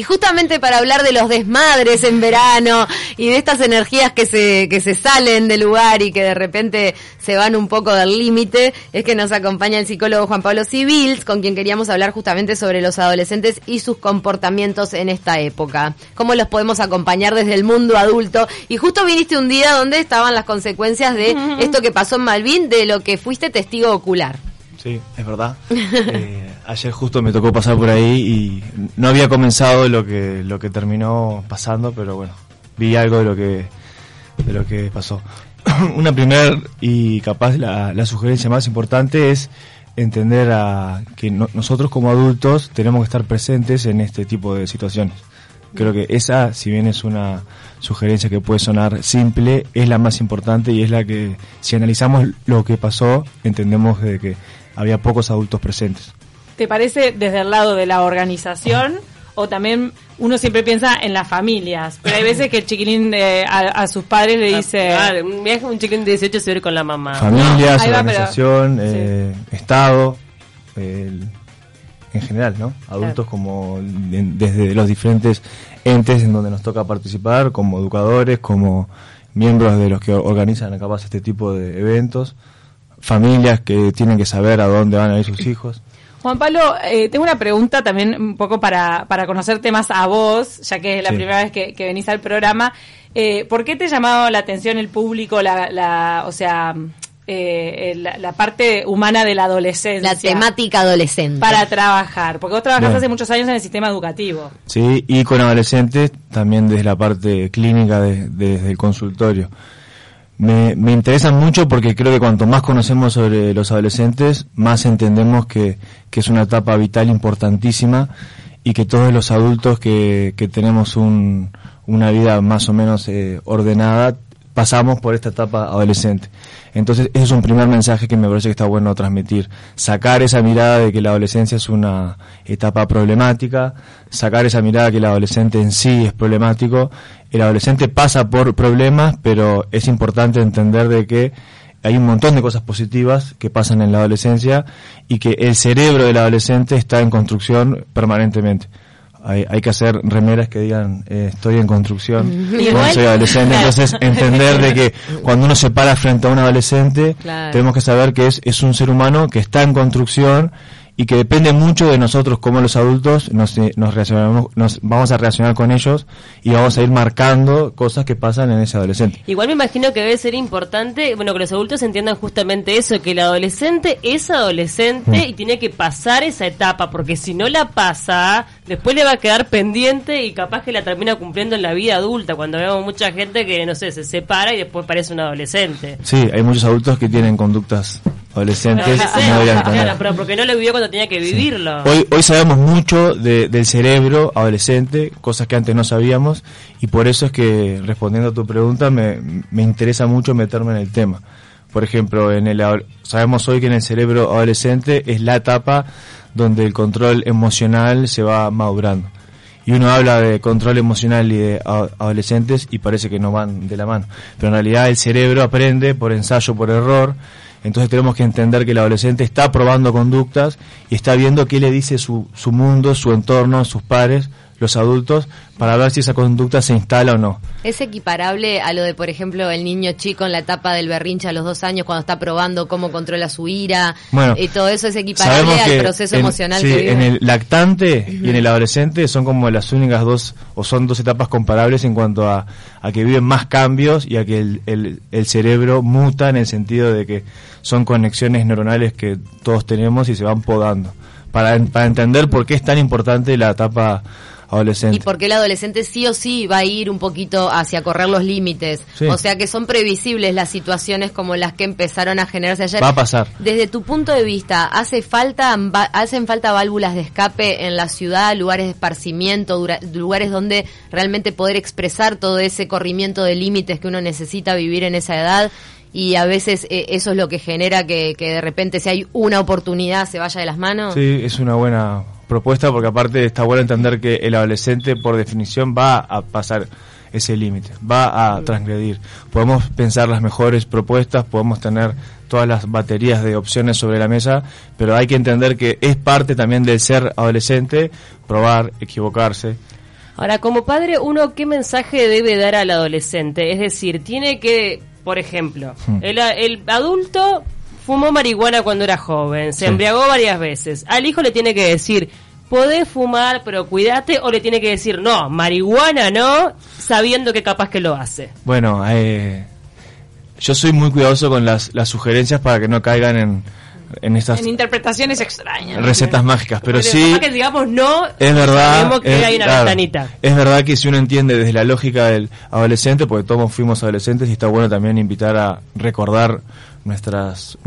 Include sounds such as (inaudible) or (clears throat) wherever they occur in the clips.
Y justamente para hablar de los desmadres en verano y de estas energías que se, que se salen del lugar y que de repente se van un poco del límite, es que nos acompaña el psicólogo Juan Pablo Civils, con quien queríamos hablar justamente sobre los adolescentes y sus comportamientos en esta época. Cómo los podemos acompañar desde el mundo adulto. Y justo viniste un día donde estaban las consecuencias de esto que pasó en Malvin, de lo que fuiste testigo ocular. Sí, es verdad. (laughs) Eh, ayer justo me tocó pasar por ahí y no había comenzado lo que lo que terminó pasando, pero bueno, vi algo de lo que de lo que pasó. (clears throat) Una primera y capaz la, la, sugerencia más importante es entender a que nosotros como adultos tenemos que estar presentes en este tipo de situaciones. Creo que esa, si bien es una sugerencia que puede sonar simple, es la más importante y es la que, si analizamos lo que pasó, entendemos de que había pocos adultos presentes. ¿Te parece desde el lado de la organización o también uno siempre piensa en las familias? Pero hay veces que el chiquilín a, sus padres le dice... Ah, un chiquilín de 18 se ve con la mamá. Familias, organización, eh, Estado, en general, ¿no? Adultos como desde los diferentes entes en donde nos toca participar, como educadores, como miembros de los que organizan capaz este tipo de eventos familias que tienen que saber a dónde van a ir sus hijos. Juan Pablo, eh, tengo una pregunta también un poco para, para conocerte más a vos, ya que es la primera vez que, venís al programa. Eh, ¿Por qué te ha llamado la atención el público, la, la o sea, eh, la, parte humana de la adolescencia? La temática adolescente. Para trabajar, porque vos trabajás hace muchos años en el sistema educativo. Sí, y con adolescentes también desde la parte clínica, desde el consultorio. Me, me interesa mucho porque creo que cuanto más conocemos sobre los adolescentes, más entendemos que, que es una etapa vital importantísima y que todos los adultos que, que tenemos un, una vida más o menos eh, ordenada pasamos por esta etapa adolescente. Entonces, ese es un primer mensaje que me parece que está bueno transmitir. Sacar esa mirada de que la adolescencia es una etapa problemática, sacar esa mirada que el adolescente en sí es problemático. El adolescente pasa por problemas, pero es importante entender de que hay un montón de cosas positivas que pasan en la adolescencia y que el cerebro del adolescente está en construcción permanentemente hay, hay que hacer remeras que digan eh, estoy en construcción. Cuando soy adolescente entonces entender de que (laughs) cuando uno se para frente a un adolescente tenemos que saber que es, es un ser humano que está en construcción y que depende mucho de nosotros como los adultos nos, eh, nos, nos vamos a reaccionar con ellos y vamos a ir marcando cosas que pasan en ese adolescente. Igual me imagino que debe ser importante, bueno, que los adultos entiendan justamente eso, que el adolescente es adolescente mm. y tiene que pasar esa etapa, porque si no la pasa, después le va a quedar pendiente y capaz que la termina cumpliendo en la vida adulta, cuando vemos mucha gente que, no sé, se separa y después parece un adolescente. Sí, hay muchos adultos que tienen conductas adolescentes no pero porque no lo vivió cuando tenía que vivirlo. Hoy, hoy sabemos mucho del cerebro adolescente, cosas que antes no sabíamos, y por eso es que, respondiendo a tu pregunta, me, me interesa mucho meterme en el tema. Por ejemplo, en el, sabemos hoy que en el cerebro adolescente es la etapa donde el control emocional se va madurando. Y uno habla de control emocional y de adolescentes y parece que no van de la mano. Pero en realidad el cerebro aprende por ensayo, por error, entonces tenemos que entender que el adolescente está probando conductas y está viendo qué le dice su, su mundo, su entorno, sus pares, los adultos para ver si esa conducta se instala o no. ¿Es equiparable a lo de, por ejemplo, el niño chico en la etapa del berrinche a los dos años cuando está probando cómo controla su ira? Bueno, y todo eso es equiparable al proceso emocional sí, que vive. En el lactante y en el adolescente son como las únicas dos, o son dos etapas comparables en cuanto a, a que viven más cambios y a que el, el, el cerebro muta en el sentido de que son conexiones neuronales que todos tenemos y se van podando. Para, para entender por qué es tan importante la etapa adolescente. Y porque el adolescente sí o sí va a ir un poquito hacia correr los límites. O sea que son previsibles las situaciones como las que empezaron a generarse ayer. Va a pasar. Desde tu punto de vista, ¿hace falta, ¿hacen falta válvulas de escape en la ciudad, lugares de esparcimiento, lugares donde realmente poder expresar todo ese corrimiento de límites que uno necesita vivir en esa edad? y a veces eh, eso es lo que genera que, que, de repente si hay una oportunidad se vaya de las manos. Sí, es una buena propuesta porque aparte está bueno entender que el adolescente por definición va a pasar ese límite, va a transgredir. Podemos pensar las mejores propuestas, podemos tener todas las baterías de opciones sobre la mesa, pero hay que entender que es parte también del ser adolescente probar, equivocarse, Ahora, como padre, uno, ¿qué mensaje debe dar al adolescente? Es decir, tiene que, por ejemplo, Hmm. el, el adulto fumó marihuana cuando era joven, se Sí. embriagó varias veces. Al hijo le tiene que decir, podés fumar, pero cuídate, o le tiene que decir, no, marihuana no, sabiendo que capaz que lo hace. Bueno, eh, yo soy muy cuidadoso con las, las sugerencias para que no caigan en, en estas En interpretaciones extrañas. recetas mágicas, pero sí capaz que digamos no, es verdad, sabemos que es, hay una claro, ventanita. es verdad que si uno entiende desde la lógica del adolescente, porque todos fuimos adolescentes y está bueno también invitar a recordar nuestras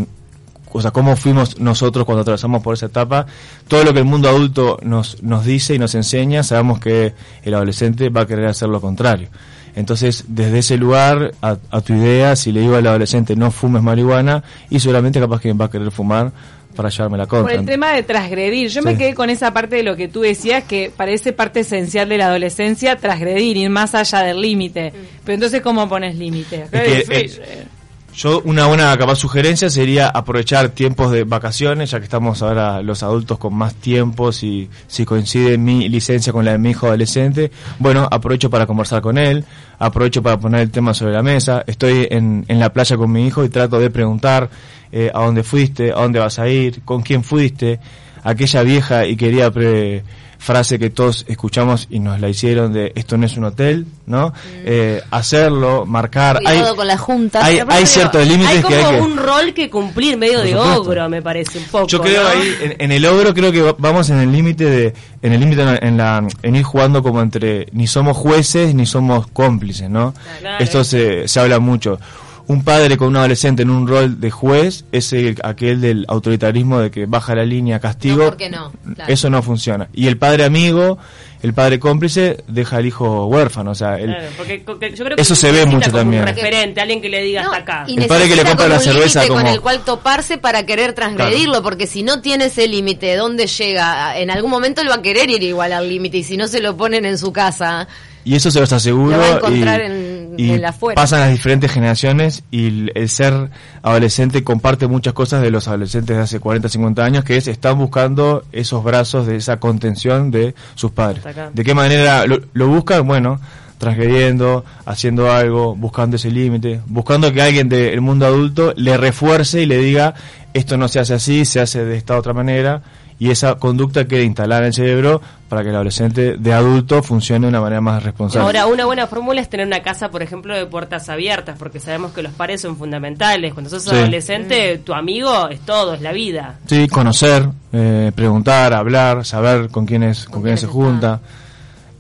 o sea, cómo fuimos nosotros cuando atravesamos por esa etapa, todo lo que el mundo adulto nos, nos dice y nos enseña, sabemos que el adolescente va a querer hacer lo contrario. Entonces, desde ese lugar, a, a tu idea, si le digo al adolescente no fumes marihuana, y seguramente capaz que va a querer fumar para llevarme la Por contra. el tema de transgredir. Yo me quedé con esa parte de lo que tú decías, que parece parte esencial de la adolescencia, transgredir, ir más allá del límite. Pero entonces, ¿cómo pones límite? Es que, eh, Yo una buena capaz sugerencia sería aprovechar tiempos de vacaciones, ya que estamos ahora los adultos con más tiempos y si coincide mi licencia con la de mi hijo adolescente, bueno, aprovecho para conversar con él, aprovecho para poner el tema sobre la mesa, estoy en, en la playa con mi hijo y trato de preguntar eh, a dónde fuiste, a dónde vas a ir, con quién fuiste, aquella vieja y quería pre- frase que todos escuchamos y nos la hicieron de esto no es un hotel, ¿no? Eh, hacerlo, marcar. Cuidado hay- con las juntas. hay, hay ciertos límites hay que hay que... un rol que cumplir medio Por de supuesto. ogro, me parece un poco. Yo creo ¿no? ahí, en, en el ogro creo que va- vamos en el límite de, en el límite en, en la, en ir jugando como entre, ni somos jueces ni somos cómplices, ¿no? Claro. Esto se, se habla mucho. Un padre con un adolescente en un rol de juez es el- aquel del autoritarismo de que baja la línea castigo. No, ¿por qué no? Claro. Eso no funciona. Y el padre amigo, el padre cómplice, deja al hijo huérfano. O sea, el, Claro, porque, porque yo creo que Eso se ve mucho también. Un referente, alguien que le diga No, hasta acá. y El padre que le compra la cerveza con el cual toparse para querer transgredirlo, porque si no tiene ese límite, ¿dónde llega? En algún momento él va a querer ir igual al límite y si no se lo ponen en su casa, Y eso se los aseguro. Lo va a encontrar y, en- y en la afuera. pasan las diferentes generaciones y el, el ser adolescente comparte muchas cosas de los adolescentes de hace 40, 50 años, que es están buscando esos brazos de esa contención de sus padres. ¿De qué manera lo, lo buscan? Bueno, transgrediendo, haciendo algo, buscando ese límite, buscando que alguien del mundo adulto le refuerce y le diga esto no se hace así, se hace de esta otra manera y esa conducta quede instalada en el cerebro para que el adolescente de adulto funcione de una manera más responsable. Ahora, una buena fórmula es tener una casa, por ejemplo, de puertas abiertas, porque sabemos que los pares son fundamentales. Cuando sos Sí. adolescente, tu amigo es todo, es la vida. Sí, conocer, eh, preguntar, hablar, saber con quiénes con, Con quiénes se junta.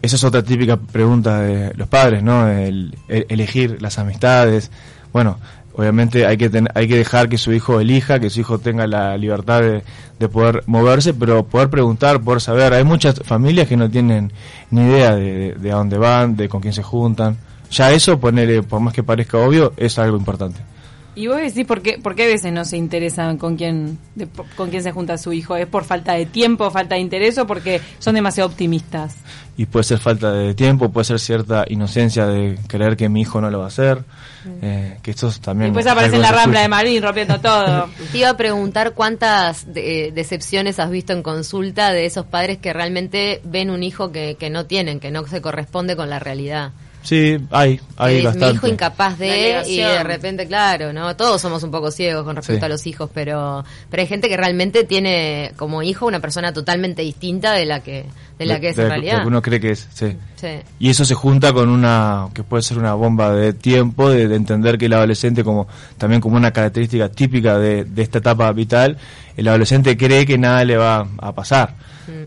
Esa es otra típica pregunta de los padres, ¿no? El, el- elegir las amistades. Bueno, obviamente hay que hay que dejar que su hijo elija, que su hijo tenga la libertad de, de poder moverse, pero poder preguntar, poder saber. Hay muchas familias que no tienen ni idea de, de- a dónde van, de con quién se juntan. Ya eso, ponerle, por más que parezca obvio, es algo importante. Y vos decís, ¿por qué, por qué a veces no se interesan con quién, de- con quién se junta su hijo? ¿Es por falta de tiempo, falta de interés o porque son demasiado optimistas? y puede ser falta de tiempo, puede ser cierta inocencia de creer que mi hijo no lo va a hacer, eh, que esto también... Después es aparece en la Rambla de. Marín rompiendo todo. (laughs) Te iba a preguntar cuántas de- decepciones has visto en consulta de esos padres que realmente ven un hijo que, que no tienen, que no se corresponde con la realidad. Sí, hay, hay es bastante. mi hijo incapaz de y de repente, claro, ¿no? Todos somos un poco ciegos con respecto Sí. a los hijos, pero pero hay gente que realmente tiene como hijo una persona totalmente distinta de la que de la que es de- en de realidad. lo que uno cree que es, sí. Sí. Y eso se junta con una, que puede ser una bomba de tiempo, de, de entender que el adolescente, como también como una característica típica de, de esta etapa vital, el adolescente cree que nada le va a pasar.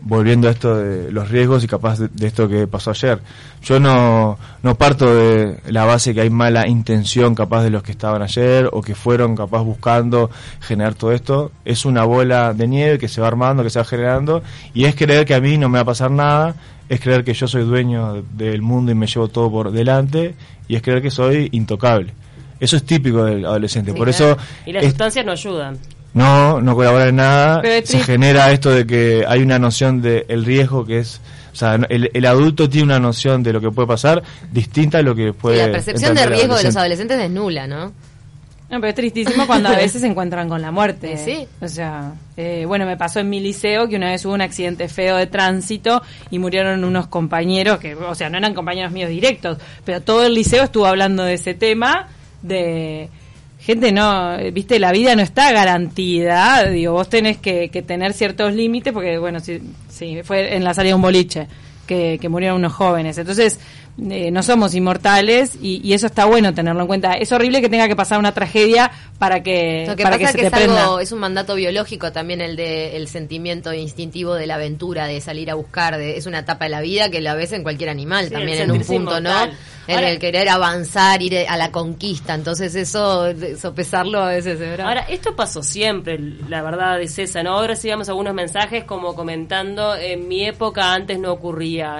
Volviendo a esto de los riesgos y capaz de, de esto que pasó ayer. Yo no, no parto de la base que hay mala intención capaz de los que estaban ayer o que fueron capaz buscando generar todo esto. Es una bola de nieve que se va armando, que se va generando y es creer que a mí no me va a pasar nada es creer que yo soy dueño del mundo y me llevo todo por delante y es creer que soy intocable. Eso es típico del adolescente. Sí, por claro. eso Y las es- sustancias no ayudan. no, no colabora en nada. Se genera esto de que hay una noción de el riesgo que es... O sea, no- el, el adulto tiene una noción de lo que puede pasar distinta a lo que Y puede... la percepción de riesgo de los adolescente. adolescentes es nula, ¿no? No, pero es tristísimo cuando a veces se encuentran con la muerte. Sí. O sea, eh, bueno, me pasó en mi liceo que una vez hubo un accidente feo de tránsito y murieron unos compañeros que, o sea, no eran compañeros míos directos, pero todo el liceo estuvo hablando de ese tema, de gente no, viste, la vida no está garantida, digo, vos tenés que, que tener ciertos límites porque, bueno, sí, sí, fue en la salida de un boliche que, que murieron unos jóvenes. Entonces, eh, no somos inmortales y, y, eso está bueno tenerlo en cuenta. Es horrible que tenga que pasar una tragedia para que, Lo que para pasa que que, se te es, algo, es un mandato biológico también el de el sentimiento instintivo de la aventura, de salir a buscar, de, es una etapa de la vida que la ves en cualquier animal Sí, también en un punto, inmortal. ¿no? En Ahora- el querer avanzar, ir a la conquista, entonces eso, sopesarlo a veces es bravo. Ahora, esto pasó siempre, la verdad es esa, ¿no? Ahora recibimos algunos mensajes como comentando, en mi época antes no ocurría.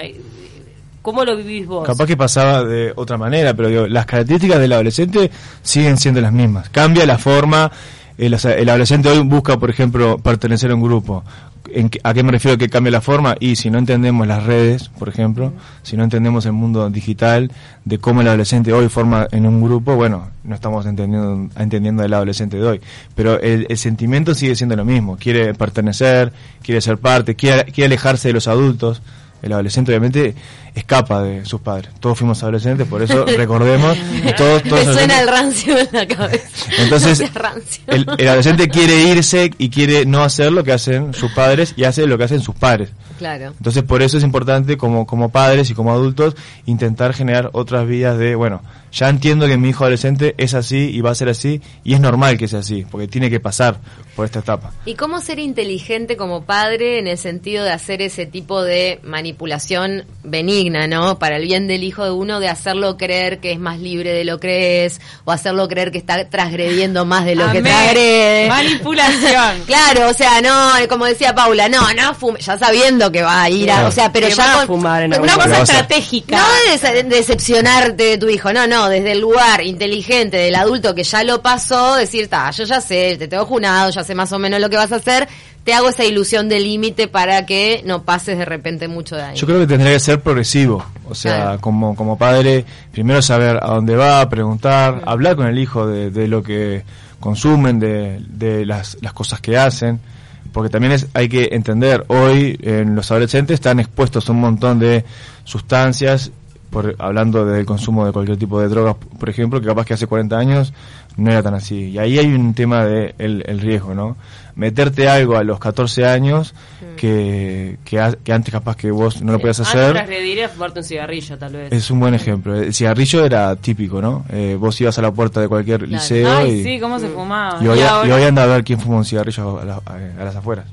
¿Cómo lo vivís vos? Capaz que pasaba de otra manera, pero digo, las características del adolescente siguen siendo las mismas. Cambia la forma, el, adolescente hoy busca, por ejemplo, pertenecer a un grupo. ¿En ¿A qué me refiero que cambia la forma? Y si no entendemos las redes, por ejemplo, si no entendemos el mundo digital, de cómo el adolescente hoy forma en un grupo, bueno, no estamos entendiendo, entendiendo el adolescente de hoy. Pero el, el sentimiento sigue siendo lo mismo. Quiere pertenecer, quiere ser parte, quiere, quiere alejarse de los adultos. El adolescente obviamente escapa de sus padres. Todos fuimos adolescentes, por eso recordemos todos, todos Me suena el rancio en la cabeza. entonces, (laughs) No el, el adolescente quiere irse y quiere no hacer lo que hacen sus padres y hace lo que hacen sus padres. Claro. Entonces, por eso es importante, como, como padres y como adultos, intentar generar otras vías de, bueno, ya entiendo que mi hijo adolescente es así y va a ser así, y es normal que sea así, porque tiene que pasar por esta etapa. ¿Y cómo ser inteligente como padre en el sentido de hacer ese tipo de manipulación benigna, ¿no? Para el bien del hijo de uno, de hacerlo creer que es más libre de lo que es, o hacerlo creer que está transgrediendo más de lo que Amén. transgrede. Manipulación. (laughs) Claro, o sea, no, como decía Paula, no, no fume, ya sabiendo que va a ir a, o sea, pero Que ya va a fumar en una cosa estratégica. no de dece- decepcionarte de tu hijo, no, no, desde el lugar inteligente del adulto que ya lo pasó, decir, ta, yo ya sé, te tengo junado, ya sé más o menos lo que vas a hacer, te hago esa ilusión de límite para que no pases de repente mucho ahí. Yo creo que tendría que ser progresivo, o sea, Claro. como, como padre, primero saber a dónde va, preguntar, hablar con el hijo de, de lo que consumen, de, de las, las cosas que hacen, porque también es, hay que entender, hoy en los adolescentes están expuestos a un montón de sustancias, por, hablando del consumo de cualquier tipo de drogas, por ejemplo, que capaz que hace 40 años no era tan así. Y ahí hay un tema de el, el riesgo, ¿no? Meterte algo a los 14 años que, que, que antes capaz que vos no lo podías Antes hacer. transgrediría fumarte un cigarrillo, tal vez. Es un buen ejemplo. El cigarrillo era típico, ¿no? Eh, vos ibas a la puerta de cualquier liceo Ay, y, sí, cómo se fumaba. y, hoy, Y ahora- y hoy anda a ver quién fuma un cigarrillo a, la- a- a las afueras.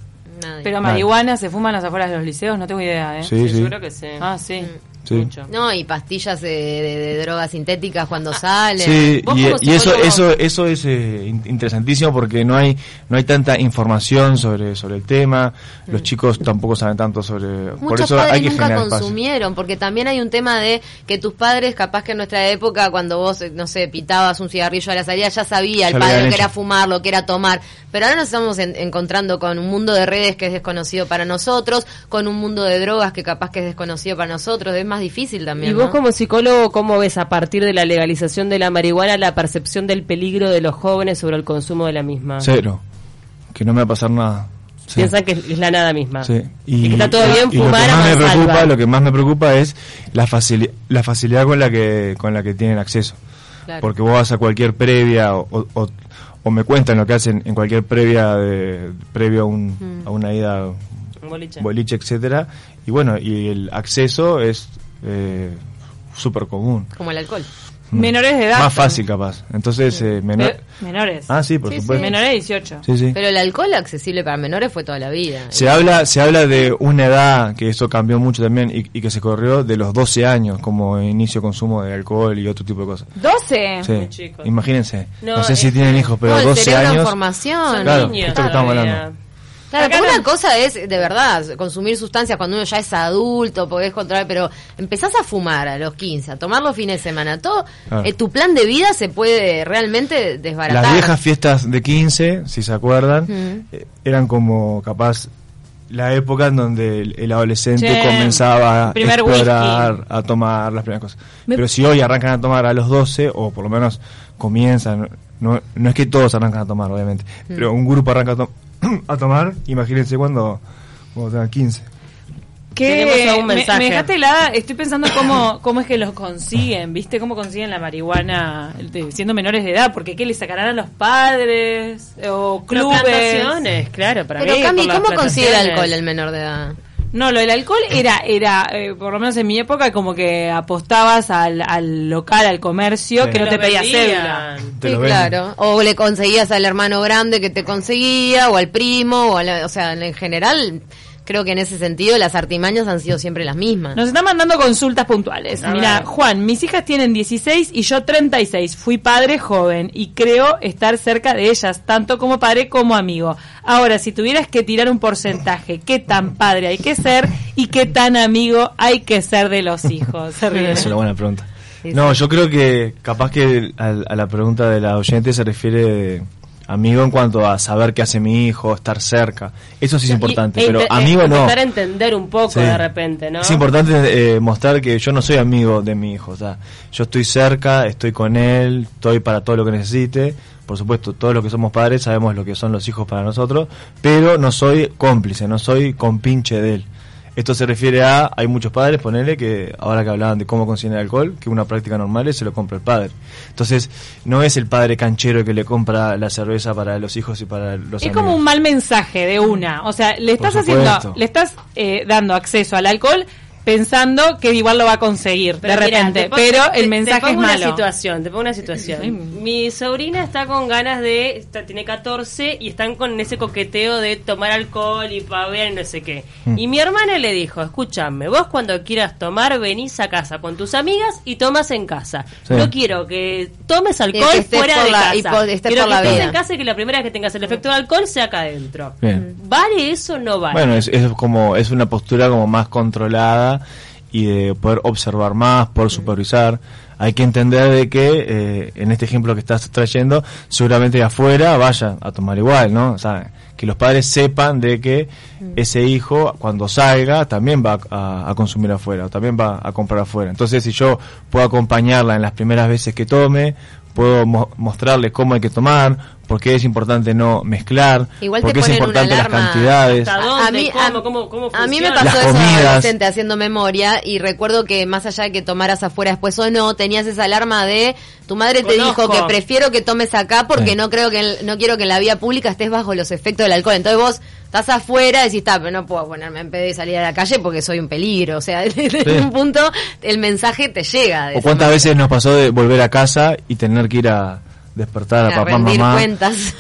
Nadie. Pero marihuana se fuman las afueras de los liceos, no tengo idea, ¿eh? Sí, Sí, sí. Yo creo que sí. Ah, sí. Sí. Mucho. No, y pastillas de, de- de drogas sintéticas cuando salen. Sí, Vos y, eso, eso, eso es eh, in- interesantísimo porque no hay, no hay tanta información sobre, sobre el tema, los chicos tampoco saben tanto sobre, por Muchos eso padres hay que nunca generar espacio. consumieron, porque también hay un tema de que tus padres, capaz que en nuestra época, cuando vos, eh, no sé, pitabas un cigarrillo a la salida, ya sabía el Ya padre lo que era fumar, lo que era tomar. Pero ahora nos estamos en- encontrando con un mundo de redes que es desconocido para nosotros, con un mundo de drogas que capaz que es desconocido para nosotros. Es más difícil también. ¿Y vos ¿no? como psicólogo cómo ves a partir de la legalización de la marihuana la percepción del peligro de los jóvenes sobre el consumo de la misma? Cero, que no me va a pasar nada. Sí. Piensan que es la nada misma. Sí. Y, que está todo bien y lo fumar que a más me preocupa, lo que más me preocupa es la facili- la facilidad con la que con la que tienen acceso. Claro. Porque vos vas a cualquier previa o, o, o- o me cuentan lo que hacen en cualquier previa de previo a, un, Mm. a una ida Un boliche. boliche, etcétera Y bueno, y el acceso es eh, súper común. Como el alcohol. Mm. Menores de edad. Más fácil capaz. Entonces, eh, menor- menores. Ah, sí, por Sí, sí. supuesto. Menores de 18. Sí, sí. Pero el alcohol accesible para menores fue toda la vida. Se habla, se habla de una edad, que eso cambió mucho también, y, y que se corrió de los 12 años como inicio de consumo de alcohol y otro tipo de cosas. 12. Sí, muy chicos. imagínense. No, No, sé si tienen hijos, pero No, el 12 cerebro en años. formación. Claro, Niños esto que estamos hablando. Claro, Acá porque no- una cosa es, de verdad, consumir sustancias cuando uno ya es adulto, podés controlar, pero empezás a fumar a los 15, a tomar los fines de semana, todo, Claro. eh, tu plan de vida se puede realmente desbaratar. Las viejas fiestas de 15, si se acuerdan, eh, eran como capaz la época en donde el, el adolescente Che, comenzaba a explorar, whisky. a tomar las primeras cosas. Me- Pero si hoy arrancan a tomar a los 12, o por lo menos comienzan, no, no es que todos arrancan a tomar, obviamente, Mm. pero un grupo arranca a, to- a tomar, imagínense cuando, cuando tengan 15. ¿Qué? Tenemos un Me- mensaje. Me, dejaste helada, estoy pensando cómo, cómo es que los consiguen, ¿viste? ¿Cómo consiguen la marihuana de- siendo menores de edad? Porque ¿qué le sacarán a los padres? ¿O clubes? Plantaciones, claro, para Pero mí. Cami, por las ¿cómo consigue el alcohol el menor de edad? No, lo del alcohol era, era eh, por lo menos en mi época, como que apostabas al, al local, al comercio, Sí. que no te Lo pedía cédula. Te Sí, claro. O le conseguías al hermano grande que te conseguía, o al primo, o, la- o sea, en general, creo que en ese sentido las artimañas han sido siempre las mismas. Nos están mandando consultas puntuales. A Mira, ver. Juan, mis hijas tienen 16 y yo 36. Fui padre joven y creo estar cerca de ellas, tanto como padre como amigo. Ahora, si tuvieras que tirar un porcentaje, ¿qué tan padre hay que ser y qué tan amigo hay que ser de los hijos? (laughs) Se ríe. Es una buena pregunta. Sí, No, sí. yo creo que capaz que a, a la pregunta de la oyente se refiere amigo en cuanto a saber qué hace mi hijo, estar cerca. Eso sí es importante, Y- pero amigo no. Empezar a entender un poco Sí. de repente, ¿no? Es importante eh, mostrar que yo no soy amigo de mi hijo, o sea, yo estoy cerca, estoy con él, estoy para todo lo que necesite. Por supuesto, todos los que somos padres sabemos lo que son los hijos para nosotros, pero no soy cómplice, no soy compinche de él. Esto se refiere a, hay muchos padres, ponele, que ahora que hablaban de cómo consiguen el alcohol, que una práctica normal es se lo compra el padre. Entonces, no es el padre canchero que le compra la cerveza para los hijos y para los Es amigos. como un mal mensaje de una. O sea, le estás haciendo, le estás eh, dando acceso al alcohol pensando que igual lo va a conseguir de mira, repente. te pero te- el mensaje te es pongo malo. Una situación, te pongo una situación. Mi sobrina está con ganas de, está- tiene 14 y están con ese coqueteo de tomar alcohol y pavear y no sé qué. Mm. Y mi hermana le dijo, escúchame, vos cuando quieras tomar venís a casa con tus amigas y tomas en casa. Sí. No quiero que tomes alcohol que fuera por de la- casa. y por- estés quiero por que la estés vida. en casa y que la primera vez que tengas el efecto del alcohol sea acá adentro. Bien. ¿Vale eso o no vale? Bueno, es, es como es una postura como más controlada y de poder observar más, poder supervisar. Hay que entender de que eh, en este ejemplo que estás trayendo, seguramente de afuera vaya a tomar igual, ¿no? O sea, que los padres sepan de que ese hijo cuando salga también va a, a consumir afuera, o también va a comprar afuera. Entonces, si yo puedo acompañarla en las primeras veces que tome, puedo mo- mostrarle cómo hay que tomar, por qué es importante no mezclar, Igual por qué es importante las cantidades. ¿Hasta dónde? ¿Cómo? ¿Cómo- cómo a mí me pasó Las eso adolescente haciendo memoria y recuerdo que más allá de que tomaras afuera después o no, tenías esa alarma de tu madre te Conozco. dijo que prefiero que tomes acá porque Sí. no creo que en- no quiero que en la vía pública estés bajo los efectos del alcohol. Entonces vos estás afuera y decís, "Ta, pero no puedo ponerme en pedo y salir a la calle porque soy un peligro." O sea, (laughs) desde un punto el mensaje te llega. de ¿O cuántas manera. veces nos pasó de volver a casa y tener que ir a despertar a, A papá, mamá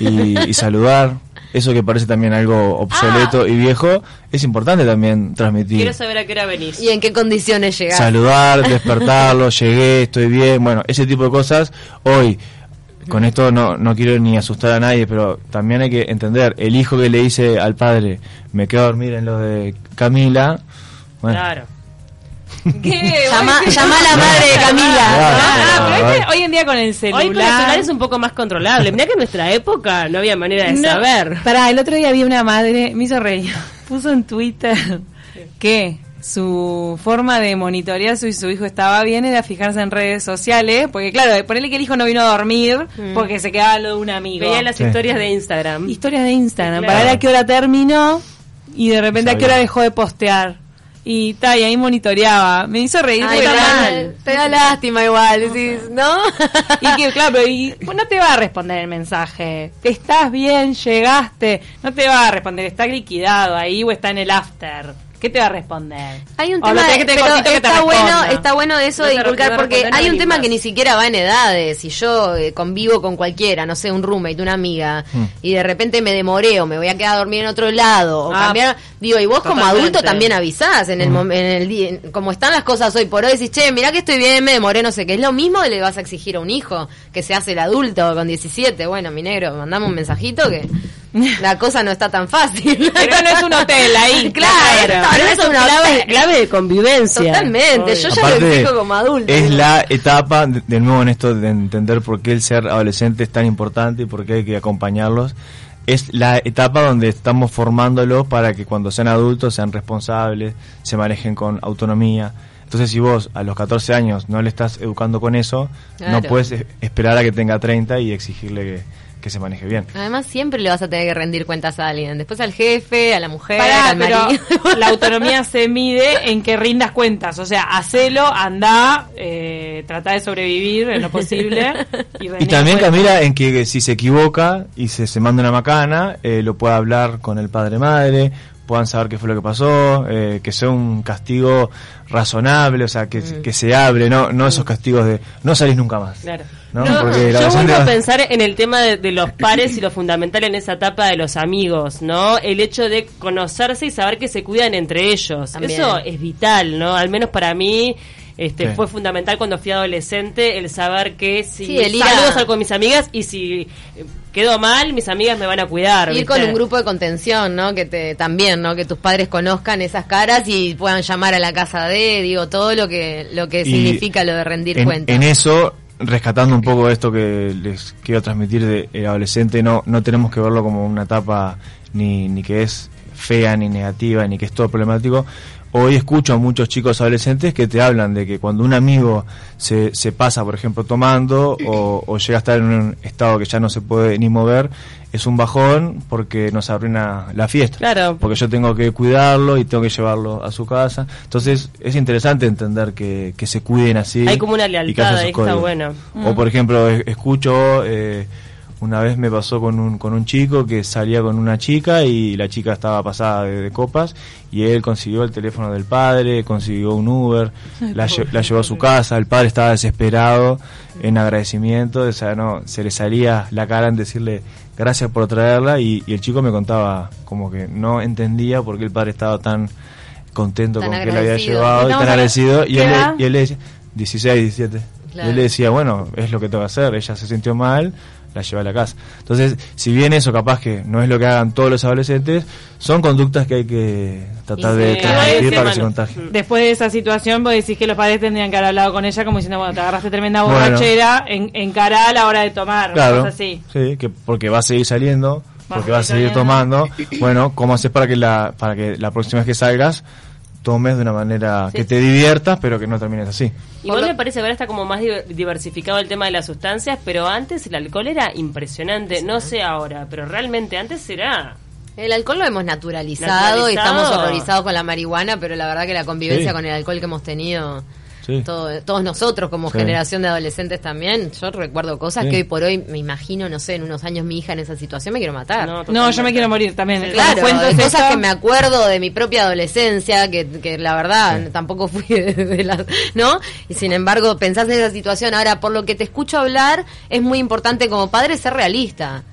y, y saludar? Eso que parece también algo obsoleto y viejo, es importante también transmitir. Quiero saber a qué hora venís. ¿Y en qué condiciones llegas? Saludar, (laughs) despertarlo, llegué, estoy bien, bueno, ese tipo de cosas. Hoy, con esto no, no quiero ni asustar a nadie, pero también hay que entender, el hijo que le dice al padre, me quedo a dormir en lo de Camila, bueno, Claro. ¿Qué? (laughs) Llama, llama a la madre de Camila. Ah, pero este- hoy en día con el celular. Hoy con el celular es un poco más controlable. Mirá que en nuestra época no había manera de No, saber. Pará, el otro día había una madre, me hizo reír, (laughs) puso en Twitter que su forma de monitorear si su hijo estaba bien era fijarse en redes sociales, porque claro, ponerle que el hijo no vino a dormir porque se quedaba lo de un amigo. Veía las Sí. historias de Instagram. Historias de Instagram, Claro. para ver a qué hora terminó y de repente a qué Sabía. hora dejó de postear. Y, ta, y ahí monitoreaba. Me hizo reír. Ay, da, te da lástima igual, decís, ¿no? (laughs) Y que, claro, y pues, no te va a responder el mensaje. ¿Estás bien? ¿Llegaste? No te va a responder. Está liquidado ahí o está en el after. ¿Qué te va a responder? Hay un O tema, que tener pero que te está bueno, está bueno eso No de te inculcar porque hay un tema que ni siquiera va en edades. Si yo eh, convivo con cualquiera, no sé, un roommate, una amiga, Mm. y de repente me demoré o me voy a quedar a dormir en otro lado o Ah, cambiar, digo, y vos como adulto también avisás en el Mm. en el día, en- como están las cosas hoy por hoy, decís, che, mirá que estoy bien, me demoré, no sé qué. Es lo mismo que le vas a exigir a un hijo que se hace el adulto con 17. Bueno, mi negro, mandame un mensajito que (laughs) la cosa no está tan fácil. Pero no es un hotel ahí. (laughs) Claro, Claro. es una clave, clave de convivencia. Totalmente, yo ya lo exijo como adulto. Es la etapa, de, de nuevo en esto de entender por qué el ser adolescente es tan importante y por qué hay que acompañarlos. es la etapa donde estamos formándolos para que cuando sean adultos sean responsables, se manejen con autonomía. Entonces, si vos a los 14 años no le estás educando con eso, no puedes e- esperar a que tenga 30 y exigirle que, que se maneje bien. Además, siempre le vas a tener que rendir cuentas a alguien. Después al jefe, a la mujer, Pará, al pero marido. (laughs) la autonomía se mide en que rindas cuentas. O sea, hacelo, anda, eh, trata de sobrevivir en lo posible. Y, Y también, cuentas. Camila, en que si se equivoca y se, se manda una macana, eh, lo pueda hablar con el padre-madre, puedan saber qué fue lo que pasó, eh, que sea un castigo razonable, o sea, que, Mm. que se hable, no, no esos castigos de no salís nunca más. Claro. ¿no? No, Porque la yo vuelvo a pensar en el tema de, de los pares y lo fundamental en esa etapa de los amigos, ¿no? El hecho de conocerse y saber que se cuidan entre ellos. También. Eso es vital, ¿no? Al menos para mí este Sí. fue fundamental cuando fui adolescente el saber que si Sí, el ir a- salgo salgo con mis amigas y si eh, quedo mal, mis amigas me van a cuidar. Ir ¿viste? con un grupo de contención, ¿no? Que te también, ¿no? Que tus padres conozcan esas caras y puedan llamar a la casa de, digo, todo lo que lo que Y significa lo de rendir en, cuentas. en eso, rescatando un poco esto que les quiero transmitir de el adolescente, no, no tenemos que verlo como una etapa ni, ni que es fea, ni negativa, ni que es todo problemático. Hoy escucho a muchos chicos adolescentes que te hablan de que cuando un amigo se, se pasa, por ejemplo, tomando o, o llega a estar en un estado que ya no se puede ni mover, es un bajón porque nos arruina la fiesta. Claro. Porque yo tengo que cuidarlo y tengo que llevarlo a su casa. Entonces es interesante entender que, que se cuiden así. Hay como una y que lealtad ahí, está bueno. O por ejemplo, es- escucho, eh, una vez me pasó con un, con un chico que salía con una chica y la chica estaba pasada de, de copas y él consiguió el teléfono del padre, consiguió un Uber, la, lle- la llevó a su casa, el padre estaba desesperado en agradecimiento, o sea, no, se le salía la cara en decirle gracias por traerla y, y el chico me contaba como que no entendía por qué el padre estaba tan contento Tan con que le había llevado y tan a- agradecido y ¿qué él, le- y él le decía 16, 17 Claro. y él le decía bueno es lo que tengo que hacer ella se sintió mal la llevé a la casa. Entonces si bien eso capaz que no es lo que hagan todos los adolescentes son conductas que hay que tratar de transmitir para que se mano- contagien. Después de esa situación, vos decís que los padres tendrían que haber hablado con ella como diciendo, bueno, te agarraste tremenda Bueno. borrachera, en, encará a la hora de tomar, claro. cosas así. sí que porque va a seguir saliendo porque va a seguir seguir tomando. Bueno cómo haces para que la para que la próxima vez que salgas tomes de una manera Sí. que te diviertas pero que no termines así Igual me parece que ahora está como más diver- diversificado el tema de las sustancias, pero antes el alcohol era impresionante. No sé ahora, pero realmente antes era... El alcohol lo hemos naturalizado, y estamos horrorizados con la marihuana, pero la verdad que la convivencia Sí. con el alcohol que hemos tenido sí todo- todos nosotros como Sí. generación de adolescentes también, yo recuerdo cosas Sí. que hoy por hoy me imagino, no sé, en unos años mi hija en esa situación me quiero matar. No, No, yo me quiero morir también. Claro, cuento de es cosas esto- que me acuerdo de mi propia adolescencia, que, que la verdad tampoco fui de, de las, ¿no? Y sin embargo, pensás en esa situación. Ahora, por lo que te escucho hablar, es muy importante como padre ser realista.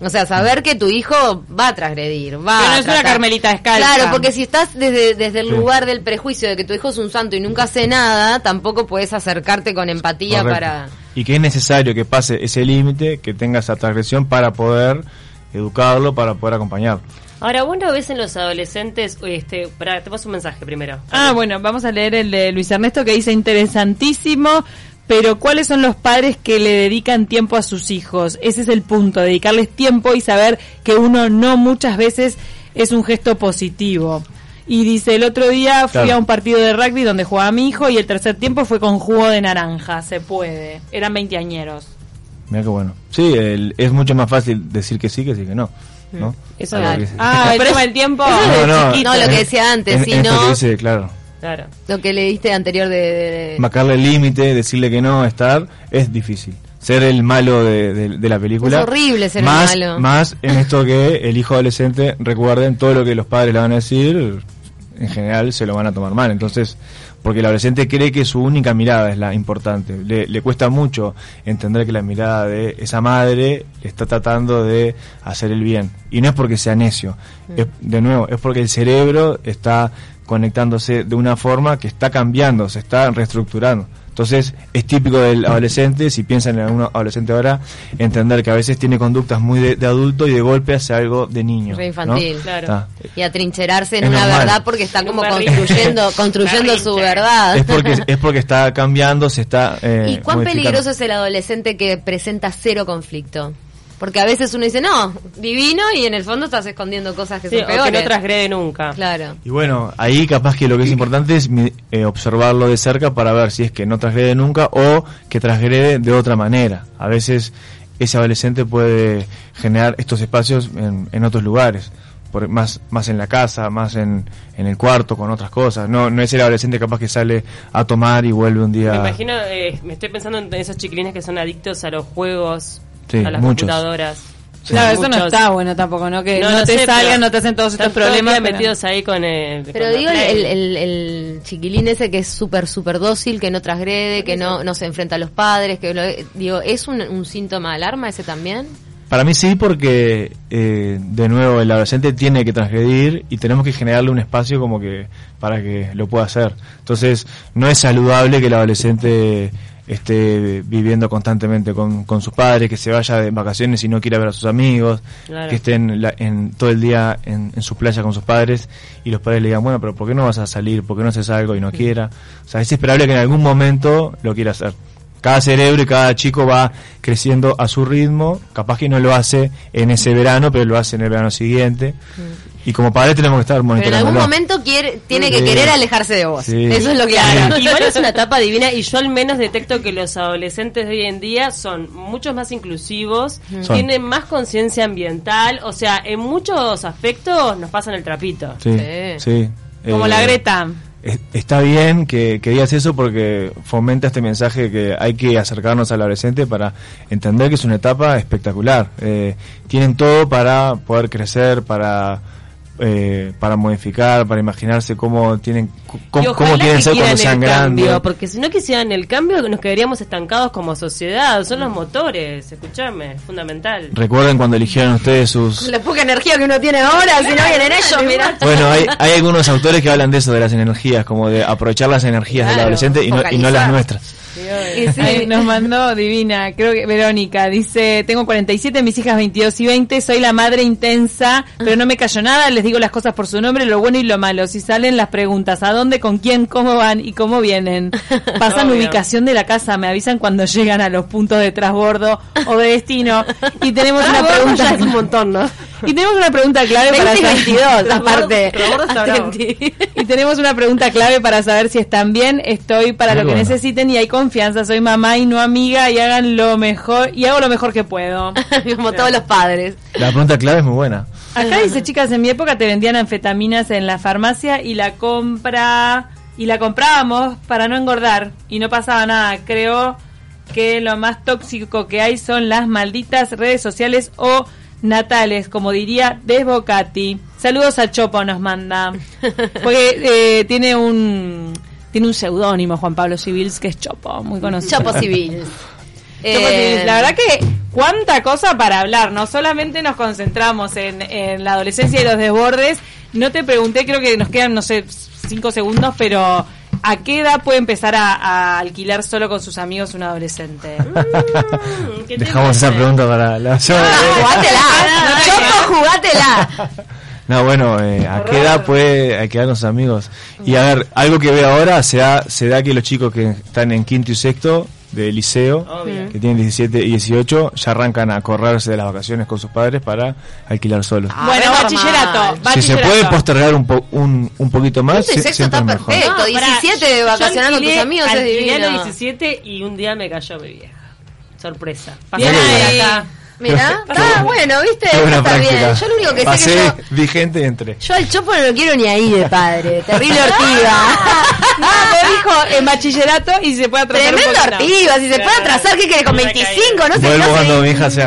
O sea, saber que tu hijo va a transgredir, va no a es una Carmelita descalza. Claro, porque si estás desde, desde el Sí. lugar del prejuicio de que tu hijo es un santo y nunca hace nada, tampoco puedes acercarte con empatía Correcto. para... Y que es necesario que pase ese límite, que tenga esa transgresión para poder educarlo, para poder acompañarlo. Ahora, vos no ves en los adolescentes... Este, pará, te paso un mensaje primero. Ah, bueno, vamos a leer el de Luis Ernesto que dice interesantísimo, pero ¿cuáles son los padres que le dedican tiempo a sus hijos? Ese es el punto, dedicarles tiempo y saber que uno no muchas veces es un gesto positivo. Y dice, el otro día fui Claro. a un partido de rugby donde jugaba mi hijo y el tercer tiempo fue con jugo de naranja, se puede. Eran veinteañeros. Mira qué bueno. Sí, el- es mucho más fácil decir que sí que decir que no. ¿no? Eso Claro. que- Ah, el tema es- del tiempo. No, no, chiquito. No, lo que decía antes, en- si en esto no- que dice, claro. Claro. Lo que le diste anterior de... de- de- Marcarle el límite, decirle que no, estar, es difícil. Ser el malo de, de- de la película. Es horrible ser el malo. Más en esto que el hijo adolescente, recuerden, todo lo que los padres le van a decir, en general se lo van a tomar mal. Entonces, porque el adolescente cree que su única mirada es la importante. Le, le cuesta mucho entender que la mirada de esa madre está tratando de hacer el bien. Y no es porque sea necio. Es- de nuevo, es porque el cerebro está conectándose de una forma que está cambiando, se está reestructurando. Entonces, es típico del adolescente, si piensan en algún adolescente ahora, entender que a veces tiene conductas muy de, de adulto y de golpe hace algo de niño. Re ¿no? infantil. Claro. Está. y atrincherarse en Es una normal. verdad porque está como construyendo (laughs) construyendo su verdad. Es porque, es porque está cambiando, se está... eh, ¿Y cuán peligroso es el adolescente que presenta cero conflicto? Porque a veces uno dice, no, divino, y en el fondo estás escondiendo cosas que Sí, son o que peores. no transgrede nunca. Claro. Y bueno, ahí capaz que lo que es importante es eh, observarlo de cerca para ver si es que no transgrede nunca o que transgrede de otra manera. A veces ese adolescente puede generar estos espacios en, en otros lugares, por, más, más en la casa, más en, en el cuarto, con otras cosas. No, no es el adolescente capaz que sale a tomar y vuelve un día... Me imagino, eh, me estoy pensando en esos chiquilines que son adictos a los juegos, Sí, a las muchos. computadoras. Claro, eso no está bueno tampoco, ¿no? Que no, te sé, salgan, no te hacen todos estos problemas. pero- metidos ahí con el. Pero con digo, el, el, el- el chiquilín ese que es súper, súper dócil, que no transgrede, que no, no se enfrenta a los padres, que lo- digo, ¿es un, un síntoma de alarma ese también? Para mí sí, porque eh, de nuevo el adolescente tiene que transgredir y tenemos que generarle un espacio como que para que lo pueda hacer. Entonces no es saludable que el adolescente esté viviendo constantemente con, con sus padres, que se vaya de vacaciones y no quiera ver a sus amigos, Claro. que esté en, la- en todo el día en, en su playa con sus padres y los padres le digan, bueno, pero ¿por qué no vas a salir? ¿Por qué no haces algo y no quiera? O sea, es esperable que en algún momento lo quiera hacer. Cada cerebro y cada chico va creciendo a su ritmo, capaz que no lo hace en ese verano, pero lo hace en el verano siguiente. Y como padres tenemos que estar Pero en monitoreando. algún momento quiere, tiene que Sí. querer alejarse de vos. Sí. Eso es lo que Claro, igual es una etapa divina y yo al menos detecto que los adolescentes de hoy en día son mucho más inclusivos, tienen más conciencia ambiental, o sea, en muchos aspectos nos pasan el trapito. Sí, Sí. sí. Como Eh, la Greta. es- Está bien que, que digas eso porque fomenta este mensaje que hay que acercarnos al adolescente para entender que es una etapa espectacular. Eh, tienen todo para poder crecer, para eh, para modificar, para imaginarse cómo tienen cómo, cómo quieren que ser cuando sean cambio, grandes. porque si no quisieran el cambio nos quedaríamos estancados como sociedad, son los motores, escúchame, es fundamental. Recuerden cuando eligieron ustedes sus La poca energía que uno tiene ahora, si no vienen ellos, mira. Bueno, hay, hay algunos autores que hablan de eso, de las energías, como de aprovechar las energías del adolescente y no, y no las nuestras. Sí. Ay, nos mandó divina, creo que Verónica, dice, tengo 47, mis hijas 22 y 20, soy la madre intensa, pero no me callo nada, les digo las cosas por su nombre, lo bueno y lo malo. Si salen las preguntas, ¿a dónde, con quién, cómo van y cómo vienen? (laughs) Pasan Obvio. ubicación de la casa, me avisan cuando llegan a los puntos de transbordo o de destino. Y tenemos una Transbordo pregunta. es un montón, ¿no? Y tenemos una pregunta clave para 20 y saber- 22, aparte. Y tenemos una pregunta clave para saber si están bien, estoy para Muy lo que bueno. necesiten y hay confianza, soy mamá y no amiga y hagan lo mejor y hago lo mejor que puedo. (laughs) Como todos los padres. La pregunta clave es muy buena. Acá dice, chicas, en mi época te vendían anfetaminas en la farmacia y la compra y la comprábamos para no engordar y no pasaba nada. Creo que lo más tóxico que hay son las malditas redes sociales o natales, como diría Desbocati. Saludos a Chopo nos manda. Porque eh, tiene un tiene un seudónimo Juan Pablo Civils que es Chopo, muy conocido. Chopo Civil. (laughs) Chopo Eh, Civils. La verdad que cuánta cosa para hablar. No solamente nos concentramos en, en la adolescencia y los desbordes. No te pregunté, creo que nos quedan, no sé, cinco segundos, pero ¿a qué edad puede empezar a, a alquilar solo con sus amigos un adolescente? (laughs) Mm, ¿qué te Dejamos esa pregunta para la Ah, jugátela. Chopo, (laughs) jugátela. No, bueno, eh, ¿a qué edad puede alquilar los amigos? Y a ver, algo que veo ahora se da, se da que los chicos que están en quinto y sexto de liceo, Obvio. que tienen 17 y 18, ya arrancan a correrse de las vacaciones con sus padres para alquilar solos. Ah, bueno, re bachillerato. normal. si se bachillerato. puede postergar un, po- un, un poquito más, sie- sexto está perfecto. No, pará, 17 yo vacacionando con tus amigos es divino. los 17 y un día me cayó mi vieja. Sorpresa. Bien Mira, ah, bueno, viste, está práctica. bien. Yo lo único que sé Pasé que yo, vigente y entré. yo al Chopo no lo quiero ni ahí de padre. (laughs) Terrible ortiga. No, me dijo en bachillerato y se puede atrasar Tremendo ortiga. Si se puede atrasar, ¿qué quiere con Me 25? No sé, Vuelvo no sé. cuando mi hija sea